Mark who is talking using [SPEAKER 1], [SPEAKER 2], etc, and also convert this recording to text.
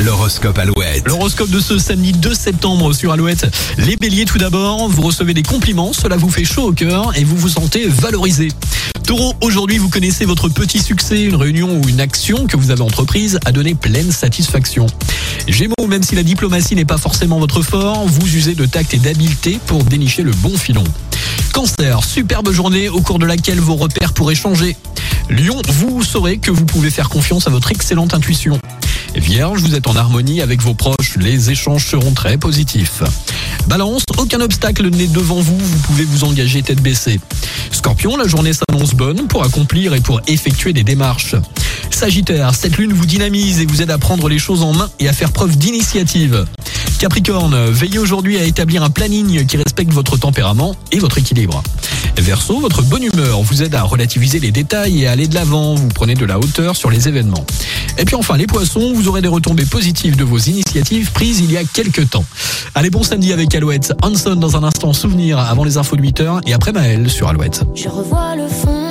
[SPEAKER 1] L'horoscope Alouette.
[SPEAKER 2] L'horoscope de ce samedi 2 septembre sur Alouette. Les béliers tout d'abord, vous recevez des compliments, cela vous fait chaud au cœur et vous vous sentez valorisé. Taureau, aujourd'hui vous connaissez votre petit succès, une réunion ou une action que vous avez entreprise a donné pleine satisfaction. Gémeaux, même si la diplomatie n'est pas forcément votre fort, vous usez de tact et d'habileté pour dénicher le bon filon. Cancer, superbe journée au cours de laquelle vos repères pourraient changer. Lion, vous saurez que vous pouvez faire confiance à votre excellente intuition. Vierge, vous êtes en harmonie avec vos proches, les échanges seront très positifs. Balance, aucun obstacle n'est devant vous, vous pouvez vous engager tête baissée. Scorpion, la journée s'annonce bonne pour accomplir et pour effectuer des démarches. Sagittaire, cette lune vous dynamise et vous aide à prendre les choses en main et à faire preuve d'initiative. Capricorne, veillez aujourd'hui à établir un planning qui respecte votre tempérament et votre équilibre. Verseau, votre bonne humeur vous aide à relativiser les détails et à aller de l'avant, vous prenez de la hauteur sur les événements. Et puis enfin les poissons, vous aurez des retombées positives de vos initiatives prises il y a quelques temps. Allez, bon samedi avec Alouette. Hanson dans un instant souvenir avant les infos de 8h et après Maël sur Alouette.
[SPEAKER 3] Je revois le fond